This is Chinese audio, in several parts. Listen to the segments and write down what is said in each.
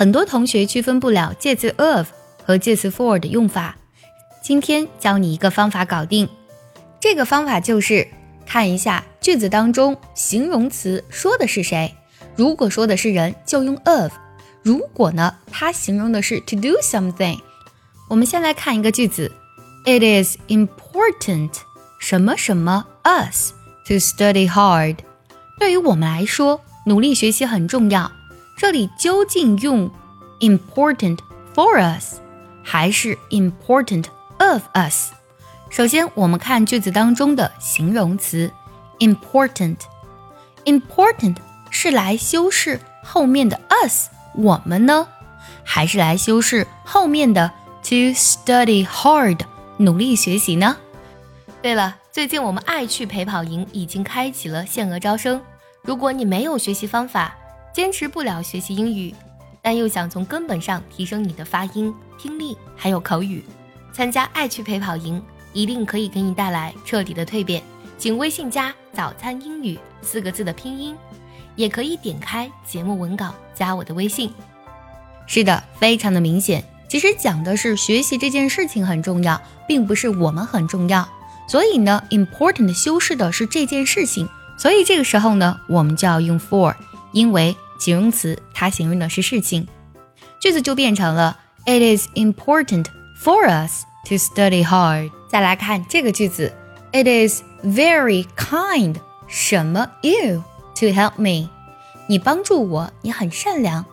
很多同学区分不了介词 of 和介词 for 的用法。今天教你一个方法搞定。这个方法就是看一下句子当中形容词说的是谁。如果说的是人，就用 of；如果呢，它形容的是 to do something。我们先来看一个句子：It is important 什么什么 us to study hard。对于我们来说，努力学习很重要。这里究竟用 important for us 还是 important of us？首先，我们看句子当中的形容词 important。important 是来修饰后面的 us 我们呢，还是来修饰后面的 to study hard 努力学习呢？对了，最近我们爱趣陪跑营已经开启了限额招生。如果你没有学习方法，坚持不了学习英语，但又想从根本上提升你的发音、听力还有口语，参加爱趣陪跑营一定可以给你带来彻底的蜕变。请微信加“早餐英语”四个字的拼音，也可以点开节目文稿加我的微信。是的，非常的明显。其实讲的是学习这件事情很重要，并不是我们很重要。所以呢，important 修饰的是这件事情。所以这个时候呢，我们就要用 for，因为形容词它形容的是事情，句子就变成了 It is important for us to study hard。再来看这个句子，It is very kind. 什么？You to help me，你帮助我，你很善良。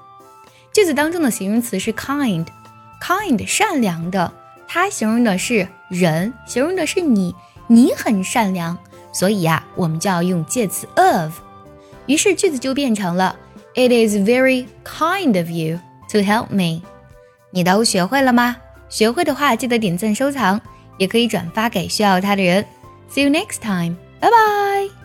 句子当中的形容词是 kind，kind 善良的，它形容的是人，形容的是你，你很善良。所以呀，我们就要用介词 of，于是句子就变成了 It is very kind of you to help me。你都学会了吗？学会的话，记得点赞收藏，也可以转发给需要它的人。See you next time，拜拜。